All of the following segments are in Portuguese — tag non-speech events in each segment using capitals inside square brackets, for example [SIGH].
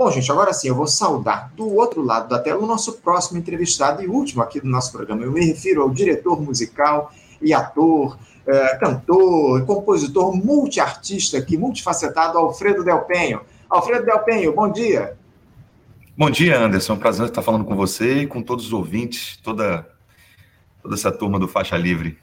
Bom, gente, agora sim, eu vou saudar do outro lado da tela o nosso próximo entrevistado e último aqui do nosso programa. Eu me refiro ao diretor musical e ator, é, cantor, compositor, multiartista aqui, multifacetado, Alfredo Del Penho. Alfredo Del Penho, bom dia. Bom dia, Anderson. prazer estar falando com você e com todos os ouvintes, toda, toda essa turma do Faixa Livre.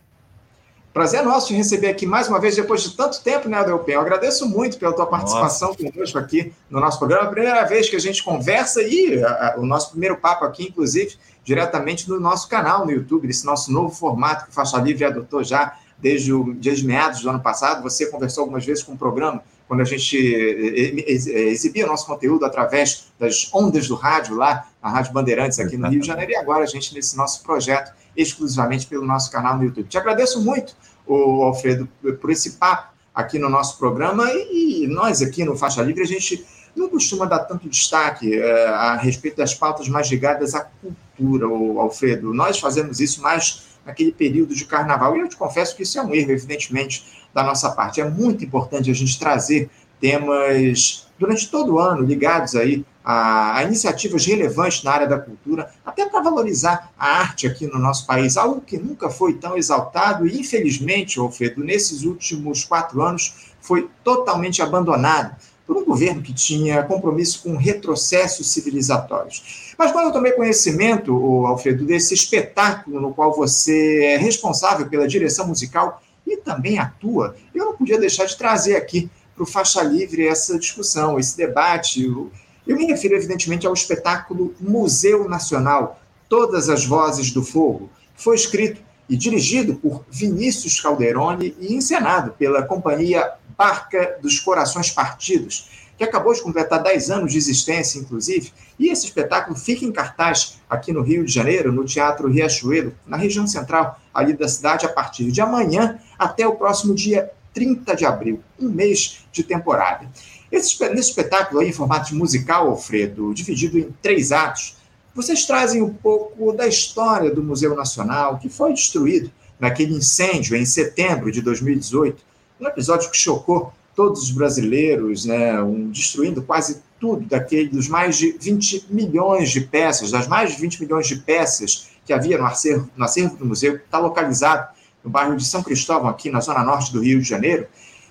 Prazer nosso te receber aqui mais uma vez, depois de tanto tempo, né, Adelpen? Eu agradeço muito pela tua participação Nossa. conosco aqui no nosso programa. É a primeira vez que a gente conversa e a, a, o nosso primeiro papo aqui, inclusive, diretamente no nosso canal no YouTube, desse nosso novo formato que o Faixa Livre adotou já desde, o, desde meados do ano passado. Você conversou algumas vezes com o programa, quando a gente eh, eh, eh, exibia nosso conteúdo através das ondas do rádio lá, na Rádio Bandeirantes, aqui no Rio de Janeiro, e agora a gente nesse nosso projeto exclusivamente pelo nosso canal no YouTube. Te agradeço muito, Alfredo, por esse papo aqui no nosso programa e nós aqui no Faixa Livre, a gente não costuma dar tanto destaque a respeito das pautas mais ligadas à cultura, Alfredo. Nós fazemos isso mais naquele período de carnaval. E eu te confesso que isso é um erro, evidentemente, da nossa parte. É muito importante a gente trazer temas durante todo o ano ligados aí a, a iniciativas relevantes na área da cultura, até para valorizar a arte aqui no nosso país, algo que nunca foi tão exaltado e, infelizmente, Alfredo, nesses últimos quatro anos foi totalmente abandonado por um governo que tinha compromisso com retrocessos civilizatórios. Mas quando eu tomei conhecimento, Alfredo, desse espetáculo no qual você é responsável pela direção musical também atua, eu não podia deixar de trazer aqui para o Faixa Livre essa discussão, esse debate, eu me refiro, evidentemente, ao espetáculo Museu Nacional, Todas as Vozes do Fogo, foi escrito e dirigido por Vinícius Calderoni e encenado pela companhia Barca dos Corações Partidos, que acabou de completar 10 anos de existência, inclusive, e esse espetáculo fica em cartaz aqui no Rio de Janeiro, no Teatro Riachuelo, na região central ali da cidade, a partir de amanhã até o próximo dia 30 de abril, um mês de temporada. Esse, nesse espetáculo aí, em formato musical, Alfredo, dividido em três atos, vocês trazem um pouco da história do Museu Nacional, que foi destruído naquele incêndio em setembro de 2018, um episódio que chocou todos os brasileiros, né, um, destruindo quase tudo daquele dos mais de 20 milhões de peças, das mais de 20 milhões de peças que havia no acervo, no acervo do museu, que está localizado no bairro de São Cristóvão, aqui na zona norte do Rio de Janeiro,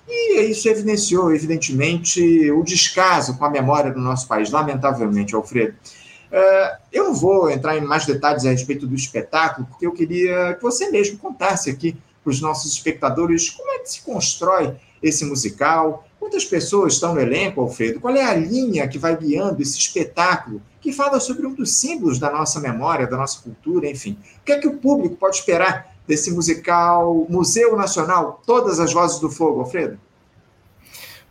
e isso evidenciou, evidentemente, o descaso com a memória do nosso país, lamentavelmente, Alfredo. É, eu não vou entrar em mais detalhes a respeito do espetáculo, porque eu queria que você mesmo contasse aqui para os nossos espectadores como é que se constrói esse musical, quantas pessoas estão no elenco, Alfredo, qual é a linha que vai guiando esse espetáculo que fala sobre um dos símbolos da nossa memória, da nossa cultura, enfim. O que é que o público pode esperar desse musical Museu Nacional, Todas as Vozes do Fogo, Alfredo?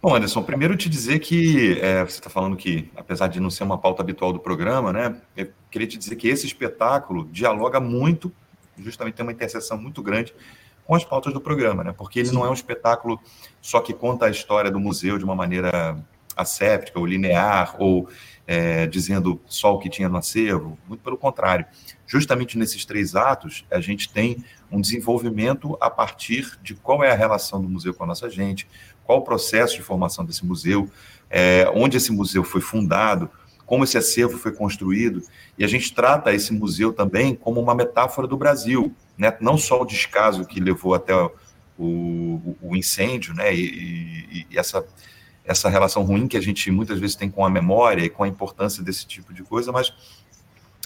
Bom, Anderson, primeiro te dizer que é, você está falando que, apesar de não ser uma pauta habitual do programa, né, eu queria te dizer que esse espetáculo dialoga muito, justamente tem uma interseção muito grande com as pautas do programa, né, porque ele Sim. não é um espetáculo só que conta a história do museu de uma maneira asséptica ou linear ou é, dizendo só o que tinha no acervo, muito pelo contrário. Justamente nesses três atos, a gente tem um desenvolvimento a partir de qual é a relação do museu com a nossa gente, qual o processo de formação desse museu, é, onde esse museu foi fundado, como esse acervo foi construído, e a gente trata esse museu também como uma metáfora do Brasil, né? não só o descaso que levou até o, o, o incêndio, né? E, e, e, essa, essa relação ruim que a gente muitas vezes tem com a memória e com a importância desse tipo de coisa, mas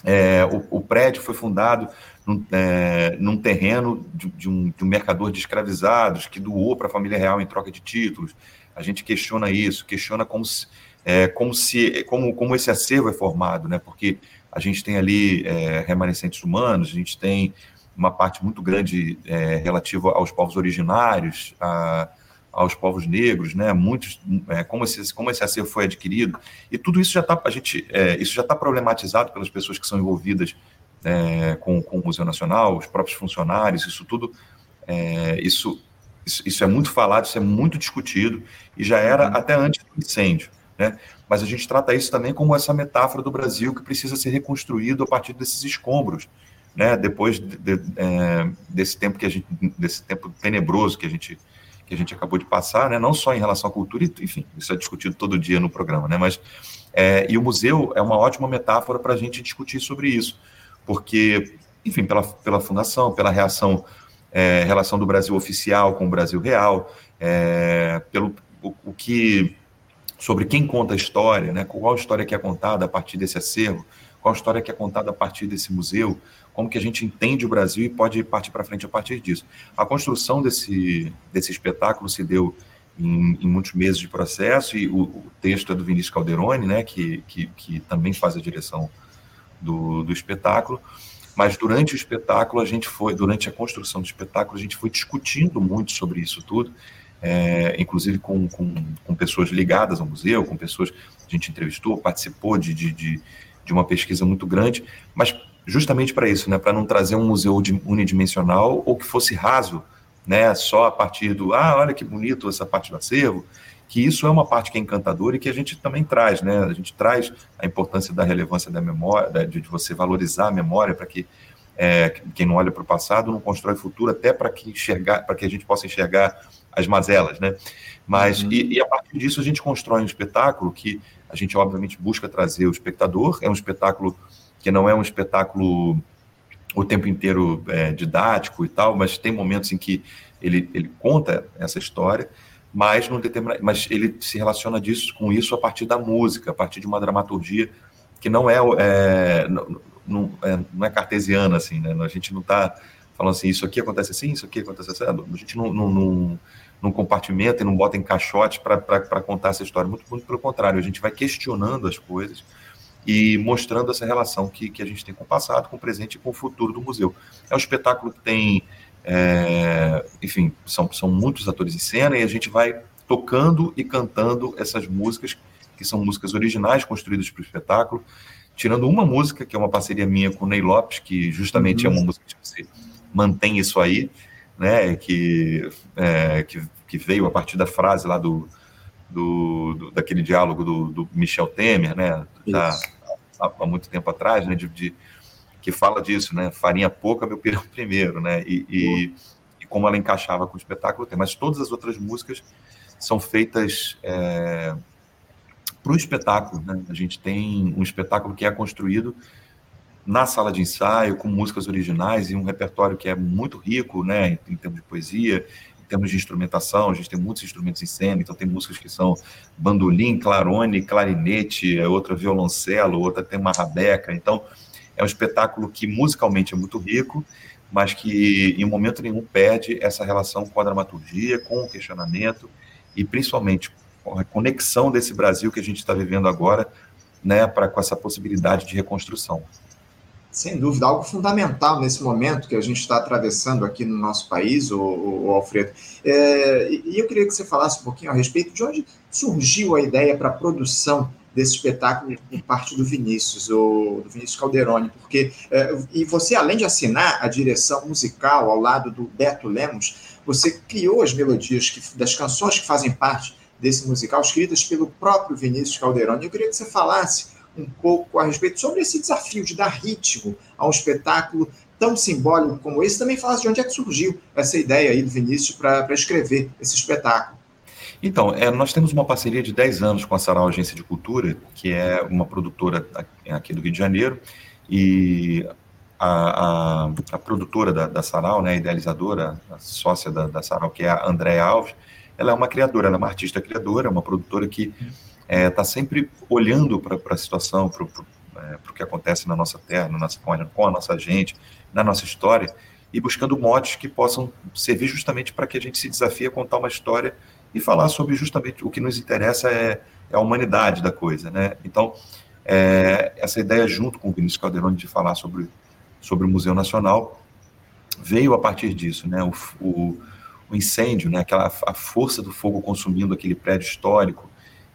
é, o, o, prédio foi fundado num, é, num terreno de, de, um, de, um, mercador de escravizados que doou para a família real em troca de títulos. A gente questiona isso, questiona como se, é, como, se como, como esse acervo é formado, né? porque a gente tem ali é, remanescentes humanos, a gente tem uma parte muito grande é, relativa aos povos originários, a, aos povos negros, né? Muitos, é, como esse como esse acervo foi adquirido e tudo isso já está a gente é, isso já está problematizado pelas pessoas que são envolvidas é, com, com o Museu Nacional, os próprios funcionários, isso tudo é, isso, isso, isso é muito falado, isso é muito discutido e já era uhum. até antes do incêndio, né? Mas a gente trata isso também como essa metáfora do Brasil que precisa ser reconstruído a partir desses escombros, né? Depois de, de, é, desse tempo que a gente desse tempo tenebroso que a gente que a gente acabou de passar, né? não só em relação à cultura, enfim, isso é discutido todo dia no programa, né? mas é, e o museu é uma ótima metáfora para a gente discutir sobre isso, porque, enfim, pela, pela fundação, pela reação, é, relação do Brasil oficial com o Brasil real, é, pelo o, o, que sobre quem conta a história, né? qual a história que é contada a partir desse acervo, qual a história que é contada a partir desse museu, como que a gente entende o Brasil e pode partir para frente a partir disso. A construção desse, desse espetáculo se deu em, em muitos meses de processo, e o, o, texto é do Vinícius Calderoni, né, que, que, que também faz a direção do, do espetáculo, mas durante o espetáculo a gente foi, durante a construção do espetáculo, a gente foi discutindo muito sobre isso tudo, é, inclusive com, com, com, pessoas ligadas ao museu, com pessoas que a gente entrevistou, participou de, de, de, de uma pesquisa muito grande, mas justamente para isso, né, para não trazer um museu unidimensional ou que fosse raso, né, só a partir do, ah, olha que bonito essa parte do acervo, que isso é uma parte que é encantadora e que a gente também traz, né, a gente traz a importância da relevância da memória, de, você valorizar a memória para que é, quem não olha para o passado não constrói futuro, até para que enxergar, para que a gente possa enxergar as mazelas, né? Mas uhum. e, e, a partir disso a gente constrói um espetáculo que a gente obviamente busca trazer o espectador. É um espetáculo que não é um espetáculo o tempo inteiro é, didático e tal, mas tem momentos em que ele, ele conta essa história, mas, no mas ele se relaciona disso, com isso a partir da música, a partir de uma dramaturgia que não é, é, não, não, é, não é cartesiana, assim, né? A gente não está falando assim, isso aqui acontece assim, isso aqui acontece assim, a gente não, não, não, não compartimenta e não bota em caixote para contar essa história, muito, muito pelo contrário, a gente vai questionando as coisas, e mostrando essa relação que, que a gente tem com o passado, com o presente e com o futuro do museu. É um espetáculo que tem, é, enfim, são, são muitos atores em cena e a gente vai tocando e cantando essas músicas, que são músicas originais construídas para o espetáculo, tirando uma música, que é uma parceria minha com o Ney Lopes, que justamente uhum. é uma música que você mantém isso aí, né, que, é, que, que veio a partir da frase lá do do, do, daquele diálogo do, do, Michel Temer, né, da, há, há, muito tempo atrás, né, de, de, que fala disso, né, farinha pouca, meu pirão [LAUGHS] primeiro, né, e, e, e, como ela encaixava com o espetáculo, tem, mas todas as outras músicas são feitas é, para o espetáculo, né, a gente tem um espetáculo que é construído na sala de ensaio, com músicas originais e um repertório que é muito rico, né, em, em termos de poesia, termos de instrumentação, a gente tem muitos instrumentos em cena, então tem músicas que são bandolim, clarone, clarinete, é outra violoncelo, outra tem uma rabeca. Então, é um espetáculo que musicalmente é muito rico, mas que em momento nenhum perde essa relação com a dramaturgia, com o questionamento e principalmente com a conexão desse Brasil que a gente está vivendo agora, né, para com essa possibilidade de reconstrução. Sem dúvida, algo fundamental nesse momento que a gente está atravessando aqui no nosso país, o, o, Alfredo. É, e eu queria que você falasse um pouquinho a respeito de onde surgiu a ideia para a produção desse espetáculo por parte do Vinícius, o, do Vinícius Calderoni, porque é, e você, além de assinar a direção musical ao lado do Beto Lemos, você criou as melodias que, das canções que fazem parte desse musical, escritas pelo próprio Vinícius Calderoni. Eu queria que você falasse um pouco a respeito sobre esse desafio de dar ritmo a um espetáculo tão simbólico como esse. Também falasse de onde é que surgiu essa ideia aí do Vinícius para escrever esse espetáculo. Então, é, nós temos uma parceria de 10 anos com a Sarau Agência de Cultura, que é uma produtora aqui do Rio de Janeiro, e a, a, a produtora da, da Sarau, né, a idealizadora, a sócia da, da Sarau, que é a Andréa Alves, ela é uma criadora, ela é uma artista criadora, uma produtora que está é, tá sempre olhando para a situação, para o é, que acontece na nossa terra, na nossa, com, a, com a nossa gente, na nossa história, e buscando modos que possam servir justamente para que a gente se desafie a contar uma história e falar sobre justamente o que nos interessa é, é a humanidade da coisa, né? Então, é, essa ideia junto com o Vinícius Calderoni de falar sobre, sobre o Museu Nacional veio a partir disso, né? O, o, o incêndio, né? Aquela a força do fogo consumindo aquele prédio histórico,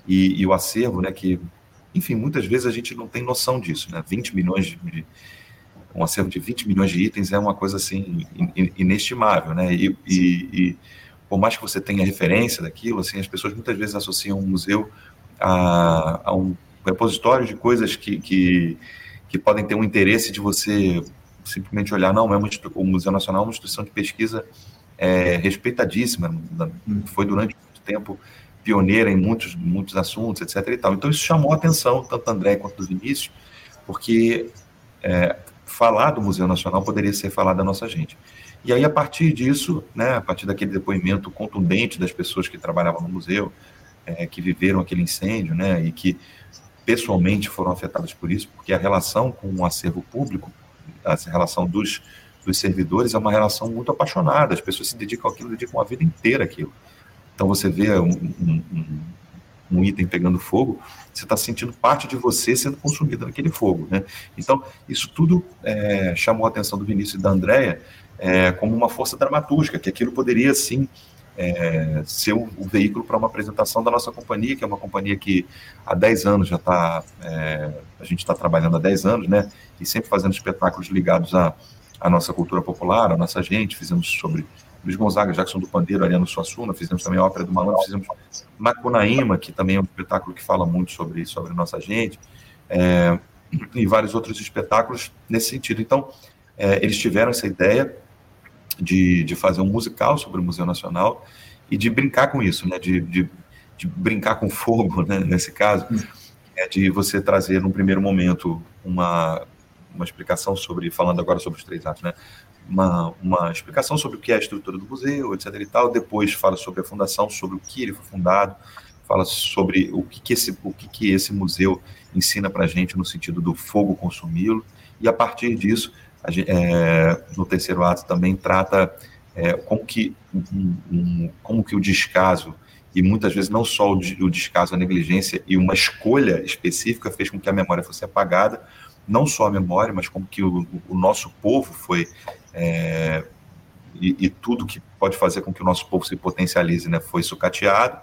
e, e, o acervo, né, que, enfim, muitas vezes a gente não tem noção disso, né, 20 milhões de, de um acervo de 20 milhões de itens é uma coisa, assim, inestimável, né, e, e, e, por mais que você tenha referência daquilo, assim, as pessoas muitas vezes associam um museu a, a um repositório de coisas que, que, que, podem ter um interesse de você simplesmente olhar, não, é uma, o Museu Nacional é uma instituição de pesquisa é, respeitadíssima, foi durante muito tempo pioneira em muitos, muitos assuntos, etc. E tal. Então isso chamou a atenção, tanto do André quanto do Vinícius, porque é, falar do Museu Nacional poderia ser falar da nossa gente. E aí, a partir disso, né, a partir daquele depoimento contundente das pessoas que trabalhavam no museu, é, que viveram aquele incêndio, né, e que pessoalmente foram afetadas por isso, porque a relação com o acervo público, a relação dos, dos servidores é uma relação muito apaixonada, as pessoas se dedicam àquilo, dedicam a vida inteira àquilo. Então você vê um, um, um item pegando fogo, você está sentindo parte de você sendo consumida naquele fogo, né? Então, isso tudo é, chamou a atenção do Vinícius e da Andréia é, como uma força dramatúrgica, que aquilo poderia, sim, é, ser o, o veículo para uma apresentação da nossa companhia, que é uma companhia que há 10 anos já está, é, a gente está trabalhando há 10 anos, né, e sempre fazendo espetáculos ligados à, à nossa cultura popular, à nossa gente, fizemos sobre Luiz Gonzaga, Jackson do Pandeiro, Ariano Suassuna, fizemos também a Ópera do Malandro, fizemos Macunaíma, que também é um espetáculo que fala muito sobre, sobre nossa gente, é, e vários outros espetáculos nesse sentido. Então, é, eles tiveram essa ideia, de, de fazer um musical sobre o Museu Nacional e de brincar com isso, né? De, de, de brincar com fogo, né? nesse caso, é de você trazer num primeiro momento uma, uma explicação sobre, falando agora sobre os três atos, né? Uma, uma explicação sobre o que é a estrutura do museu, etc. e tal. Depois fala sobre a fundação, sobre o que ele foi fundado, fala sobre o que, que esse, o que, que esse museu ensina para a gente no sentido do fogo consumi-lo. E a partir disso gente, é, no terceiro ato também trata é, como, que, um, um, como que o descaso, e muitas vezes não só o, o descaso, a negligência e uma escolha específica fez com que a memória fosse apagada, não só a memória, mas como que o, o nosso povo foi é, e, e, tudo que pode fazer com que o nosso povo se potencialize, né, foi sucateado.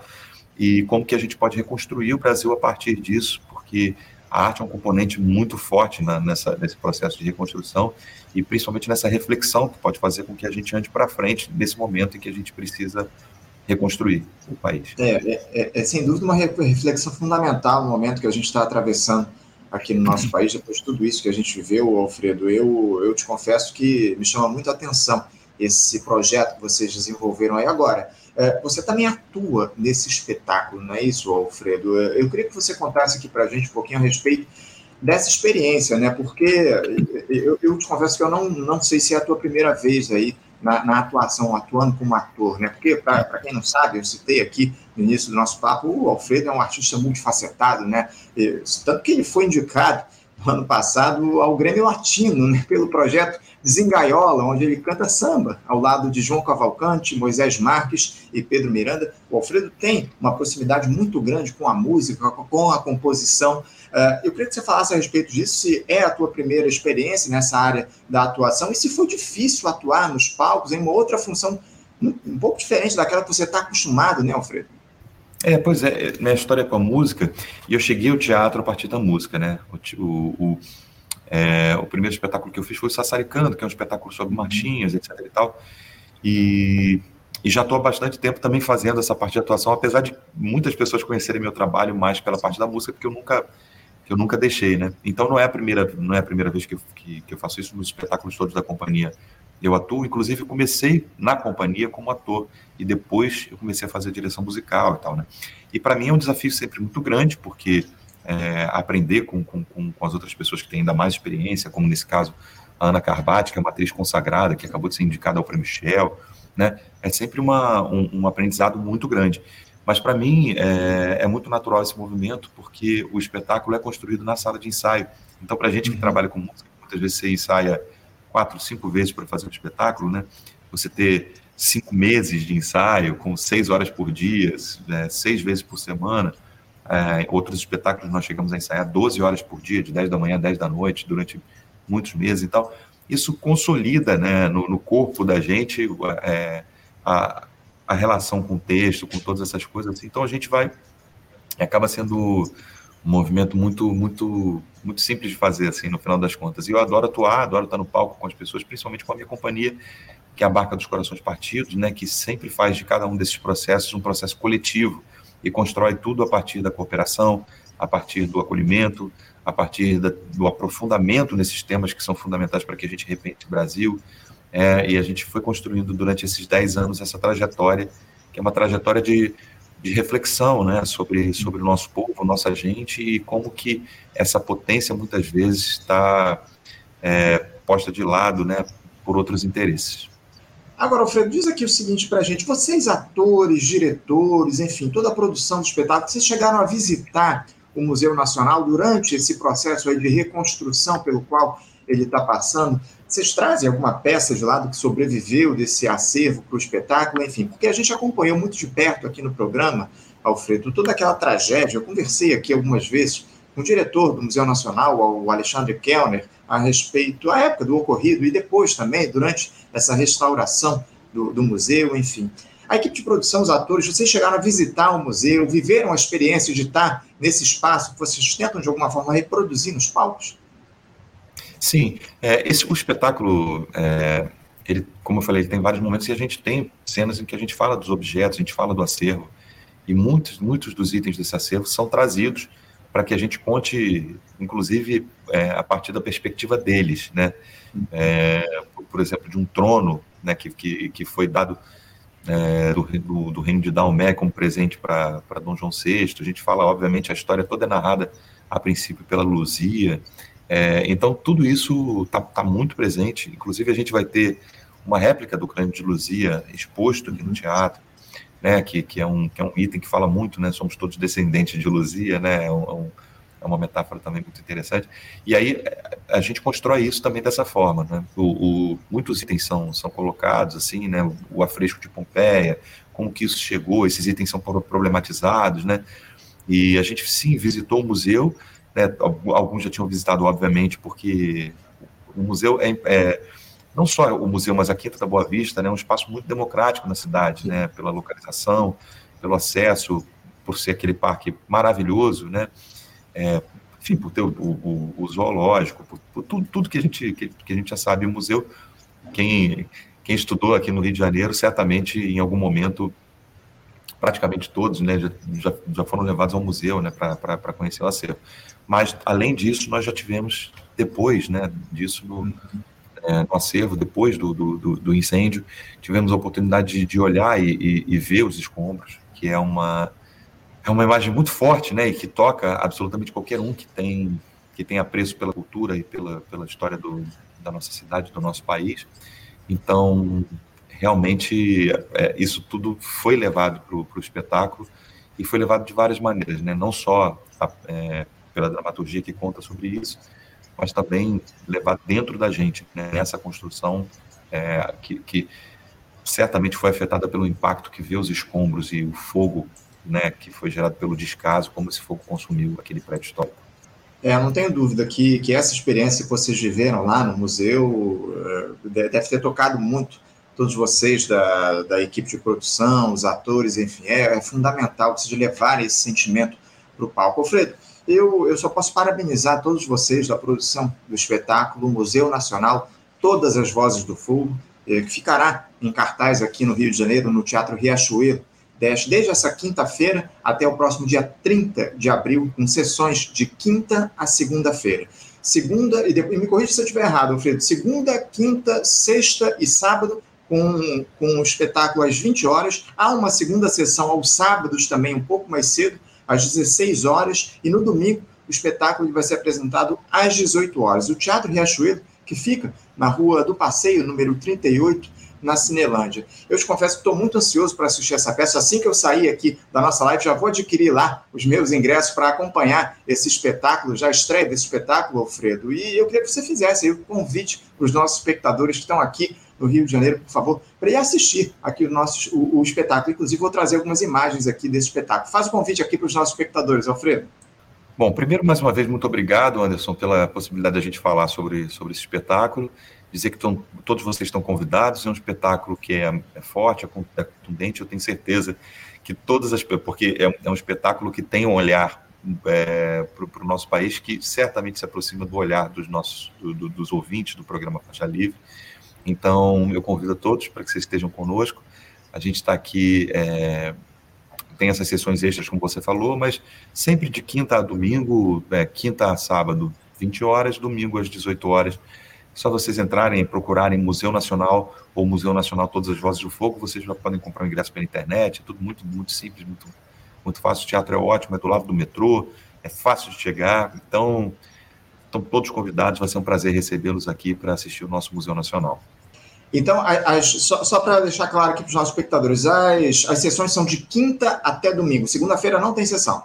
E como que a gente pode reconstruir o Brasil a partir disso, porque a arte é um componente muito forte na, nessa, nesse processo de reconstrução e principalmente nessa reflexão que pode fazer com que a gente ande para frente nesse momento em que a gente precisa reconstruir o país. É, é, é, é sem dúvida uma reflexão fundamental no momento que a gente está atravessando aqui no nosso país, depois de tudo isso que a gente viveu, Alfredo. Eu, eu te confesso que me chama muito a atenção esse projeto que vocês desenvolveram aí agora. É, você também atua nesse espetáculo, não é isso, Alfredo? Eu queria que você contasse aqui para a gente um pouquinho a respeito dessa experiência, né? Porque eu, eu, te confesso que eu não, não sei se é a tua primeira vez aí na, na atuação, atuando como ator, né? Porque, para quem não sabe, eu citei aqui no início do nosso papo, o Alfredo é um artista multifacetado, né? E, tanto que ele foi indicado ano passado ao Grêmio Latino, né? Pelo projeto Desengaiola, onde ele canta samba, ao lado de João Cavalcante, Moisés Marques e Pedro Miranda. O Alfredo tem uma proximidade muito grande com a música, com a composição. Uh, eu queria que você falasse a respeito disso, se é a tua primeira experiência nessa área da atuação e se foi difícil atuar nos palcos em uma outra função um pouco diferente daquela que você está acostumado, né, Alfredo? É, pois é, minha história é com a música, e eu cheguei ao teatro a partir da música, né? O, o, é, o primeiro espetáculo que eu fiz foi o Sassaricando, que é um espetáculo sobre marchinhas, etc e tal. E, e já estou há bastante tempo também fazendo essa parte de atuação, apesar de muitas pessoas conhecerem meu trabalho mais pela parte da música, porque eu nunca eu nunca deixei, né? Então não é a primeira não é a primeira vez que eu, que, que eu faço isso nos espetáculos todos da companhia. Eu atuo, inclusive comecei na companhia como ator e depois eu comecei a fazer direção musical e tal, né? E para mim é um desafio sempre muito grande, porque é, aprender com, com, com, as outras pessoas que têm ainda mais experiência, como nesse caso a Ana Carbati, que é uma atriz consagrada, que acabou de ser indicada ao Prêmio Shell, né? É sempre uma, um, um aprendizado muito grande. Mas para mim é, é, muito natural esse movimento, porque o espetáculo é construído na sala de ensaio. Então, para a gente que uhum. trabalha com música, muitas vezes você ensaia quatro, cinco vezes para fazer um espetáculo, né? Você ter cinco meses de ensaio, com seis horas por dia, né? seis vezes por semana, é, outros espetáculos nós chegamos a ensaiar 12 horas por dia, de 10 da manhã a 10 da noite, durante muitos meses e tal. Isso consolida né, no, no corpo da gente é, a, a relação com o texto, com todas essas coisas. Então a gente vai. Acaba sendo um movimento muito, muito, muito simples de fazer, assim, no final das contas. E eu adoro atuar, adoro estar no palco com as pessoas, principalmente com a minha companhia, que é a Barca dos Corações Partidos, né, que sempre faz de cada um desses processos um processo coletivo e constrói tudo a partir da cooperação, a partir do acolhimento, a partir da, do aprofundamento nesses temas que são fundamentais para que a gente repente o Brasil. é, e a gente foi construindo durante esses 10 anos essa trajetória, que é uma trajetória de, de reflexão né, sobre, sobre o nosso povo, nossa gente, e como que essa potência muitas vezes está é, posta de lado né, por outros interesses. Agora, Alfredo, diz aqui o seguinte para a gente: vocês, atores, diretores, enfim, toda a produção do espetáculo, vocês chegaram a visitar o Museu Nacional durante esse processo de reconstrução pelo qual ele está passando? Vocês trazem alguma peça de lado que sobreviveu desse acervo para o espetáculo, enfim, porque a gente acompanhou muito de perto aqui no programa, Alfredo, toda aquela tragédia. Eu conversei aqui algumas vezes com o diretor do Museu Nacional, o Alexandre Kellner, a respeito à época do ocorrido e depois também, durante essa restauração do, do museu, enfim. A equipe de produção, os atores, vocês chegaram a visitar o museu, viveram a experiência de estar nesse espaço que vocês tentam, de alguma forma, reproduzir nos palcos? Sim, é, esse o espetáculo, é, ele, como eu falei, ele tem vários momentos e a gente tem cenas em que a gente fala dos objetos, a gente fala do acervo, e muitos, muitos dos itens desse acervo são trazidos para que a gente conte, inclusive, é, a partir da perspectiva deles, né? É, por exemplo, de um trono, né, que, que, que foi dado é, do, do, do, reino de Daomé como presente para Dom João VI. A gente fala, obviamente, a história toda é narrada a princípio pela Luzia. É, então, tudo isso está tá muito presente. Inclusive, a gente vai ter uma réplica do crânio de Luzia exposto aqui no teatro né, que, que, é um, que é um item que fala muito, né, somos todos descendentes de Luzia, né, é, um, é uma metáfora também muito interessante. E aí a gente constrói isso também dessa forma, né, o, o, muitos itens são, são colocados, assim, né, o afresco de Pompeia, como que isso chegou, esses itens são problematizados, né, e a gente sim visitou o museu, né, alguns já tinham visitado, obviamente, porque o museu é, é não só o museu, mas a Quinta da Boa Vista, né, um espaço muito democrático na cidade, né, pela localização, pelo acesso, por ser aquele parque maravilhoso, né, é, enfim, por ter o, o, o zoológico, por, por, tudo, tudo que, a gente, que, que, a gente já sabe, o museu, quem, quem estudou aqui no Rio de Janeiro, certamente em algum momento, praticamente todos, né, já, já, foram levados ao museu, né, para conhecer o acervo. Mas, além disso, nós já tivemos, depois, né, disso, no, é, no acervo depois do, do, do, incêndio, tivemos a oportunidade de, de olhar e, e, e, ver os escombros, que é uma, é uma imagem muito forte, né, e que toca absolutamente qualquer um que tem que tem apreço pela cultura e pela, pela história do, da nossa cidade, do nosso país. Então, realmente, é, isso tudo foi levado para o espetáculo e foi levado de várias maneiras, né? não só a, é, pela dramaturgia que conta sobre isso, mas também levar dentro da gente né, nessa construção é, que, que, certamente foi afetada pelo impacto que vê os escombros e o fogo né, que foi gerado pelo descaso, como esse fogo consumiu aquele prédio histórico. É, não tenho dúvida que, que essa experiência que vocês viveram lá no museu é, deve ter tocado muito todos vocês da, da equipe de produção, os atores, enfim, é, é fundamental vocês levarem esse sentimento para o palco. Alfredo, eu, eu só posso parabenizar todos vocês da produção do espetáculo Museu Nacional, Todas as Vozes do Fogo, eh, que ficará em cartaz aqui no Rio de Janeiro, no Teatro Riachuelo, desde essa quinta-feira até o próximo dia 30 de abril, com sessões de quinta a segunda-feira. Segunda, e, depois, me corrija se eu estiver errado, Alfredo, segunda, quinta, sexta e sábado, com, com o espetáculo às 20 horas. Há uma segunda sessão aos sábados também, um pouco mais cedo, às 16 horas, e no domingo o espetáculo vai ser apresentado às 18 horas. O Teatro Riachuelo, que fica na Rua do Passeio, número 38, na Cinelândia. Eu te confesso que estou muito ansioso para assistir essa peça. Assim que eu sair aqui da nossa live, já vou adquirir lá os meus ingressos para acompanhar esse espetáculo, já estreia desse espetáculo, Alfredo. E eu queria que você fizesse aí o convite para os nossos espectadores que estão aqui no Rio de Janeiro, por favor, para ir assistir aqui o, nosso, o, o, espetáculo. Inclusive, vou trazer algumas imagens aqui desse espetáculo. Faz o convite aqui para os nossos espectadores, Alfredo. Bom, primeiro, mais uma vez, muito obrado, Anderson, pela possibilidade de a gente falar sobre, sobre esse espetáculo. Dizer que tão, todos vocês estão convidados, é um espetáculo que é, é forte, é contundente, eu tenho certeza que todas as. Porque é, é um espetáculo que tem um olhar é, para o nosso país que certamente se aproxima do olhar dos nossos do, do, dos ouvintes do programa Faixa Livre. Então, eu convido a todos para que vocês estejam conosco. A gente está aqui, é, tem essas sessões extras, como você falou, mas sempre de quinta a domingo, é, quinta a sábado, 20 horas, domingo às 18 horas, só vocês entrarem e procurarem Museu Nacional ou Museu Nacional Todas as Vozes do Fogo, vocês já podem comprar o ingresso pela internet, é tudo muito, muito simples, muito, muito fácil. O teatro é ótimo, é do lado do metrô, é fácil de chegar, então estão todos convidados, vai ser um prazer recebê-los aqui para assistir o nosso Museu Nacional. Então, as, só, só para deixar claro aqui para os nossos espectadores, as, as sessões são de quinta até domingo. Segunda-feira não tem sessão.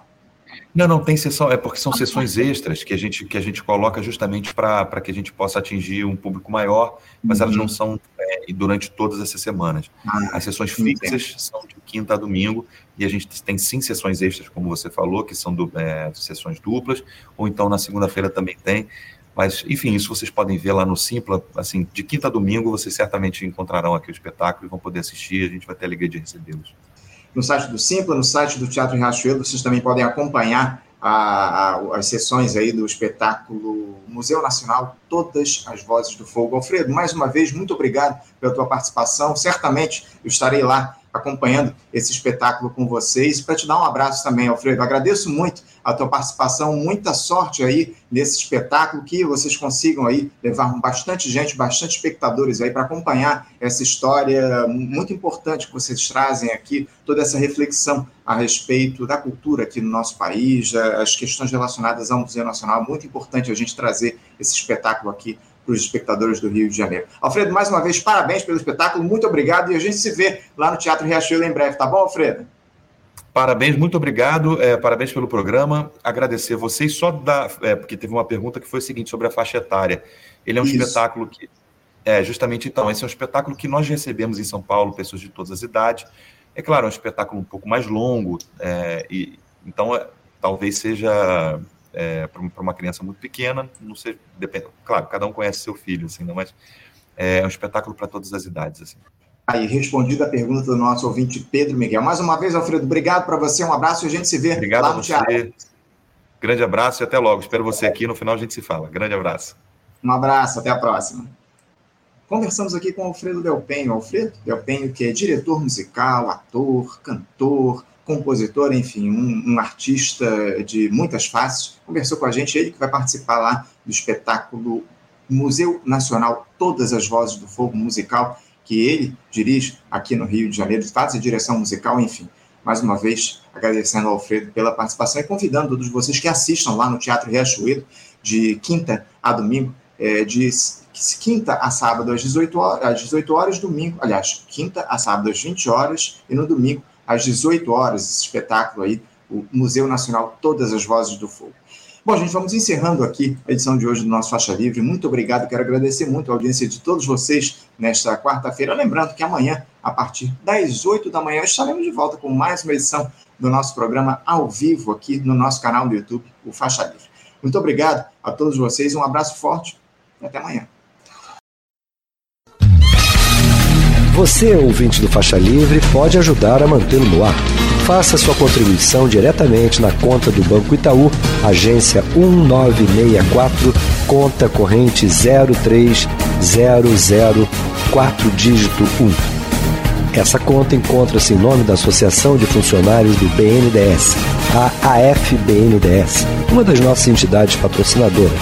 Não, não tem sessão, é porque são sessões extras que a gente, que a gente coloca justamente para que a gente possa atingir um público maior, mas uhum. elas não são é, durante todas essas semanas. Ah, As sessões fixas são de quinta a domingo, e a gente tem sim sessões extras, como você falou, que são é, sessões duplas, ou então na segunda-feira também tem. Mas, enfim, isso vocês podem ver lá no Simpla, assim, de quinta a domingo, vocês certamente encontrarão aqui o espetáculo e vão poder assistir, a gente vai ter a alegria de recebê-los no site do Simpla, no site do Teatro Riachuelo, vocês também podem acompanhar a, a, as sessões aí do espetáculo Museu Nacional, Todas as Vozes do Fogo. Alfredo, mais uma vez, muito obrigado pela tua participação. Certamente eu estarei lá acompanhando esse espetáculo com vocês. Para te dar um abraço também, Alfredo, agradeço muito a tua participação, muita sorte aí nesse espetáculo, que vocês consigam aí levar bastante gente, bastante espectadores aí para acompanhar essa história muito importante que vocês trazem aqui, toda essa reflexão a respeito da cultura aqui no nosso país, as questões relacionadas ao Museu Nacional, muito importante a gente trazer esse espetáculo aqui para os espectadores do Rio de Janeiro. Alfredo, mais uma vez, parabéns pelo espetáculo, muito obrigado e a gente se vê lá no Teatro Riachuelo em breve, tá bom, Alfredo? Parabéns, muito obrigado, é, parabéns pelo programa. Agradecer vocês só da. É, porque teve uma pergunta que foi o seguinte sobre a faixa etária. Ele é um Isso. espetáculo que. É, justamente então, esse é um espetáculo que nós recebemos em São Paulo, pessoas de todas as idades. É claro, é um espetáculo um pouco mais longo, é, e então é, talvez seja é, para uma criança muito pequena, não sei, depende, claro, cada um conhece seu filho, assim, não, mas é um espetáculo para todas as idades, assim. Aí, respondida a pergunta do nosso ouvinte Pedro Miguel. Mais uma vez, Alfredo, obrigado para você, um abraço e a gente se vê obrigado lá no teatro. Grande abraço e até logo. Espero você aqui, no final a gente se fala. Grande abraço. Um abraço, até a próxima. Conversamos aqui com Alfredo Delpenho. Alfredo Delpenho, que é diretor musical, ator, cantor, compositor, enfim, um, um, artista de muitas faces, conversou com a gente, ele que vai participar lá do espetáculo Museu Nacional Todas as Vozes do Fogo Musical, que ele dirige aqui no Rio de Janeiro, faz a direção musical, enfim. Mais uma vez, agradecendo ao Alfredo pela participação e convidando todos vocês que assistam lá no Teatro Riachuelo, de quinta a domingo, é, de quinta a sábado às 18 horas, às 18 horas, domingo, aliás, quinta a sábado às 20 horas e no domingo às 18 horas, esse espetáculo aí, o Museu Nacional Todas as Vozes do Fogo. Bom, gente, vamos encerrando aqui a edição de hoje do nosso Faixa Livre. Muito obrigado, quero agradecer muito a audiência de todos vocês nesta quarta-feira. Lembrando que amanhã, a partir das 8 da manhã, estaremos de volta com mais uma edição do nosso programa ao vivo aqui no nosso canal do YouTube, o Faixa Livre. Muito obrigado a todos vocês, um abraço forte e até amanhã. Você, ouvinte do Faixa Livre, pode ajudar a mantê-lo no ar. Faça sua contribuição diretamente na conta do Banco Itaú, agência 1964, conta corrente 03004 dígito 1. Essa conta encontra-se em nome da Associação de Funcionários do BNDES, a AFBNDES, uma das nossas entidades patrocinadoras,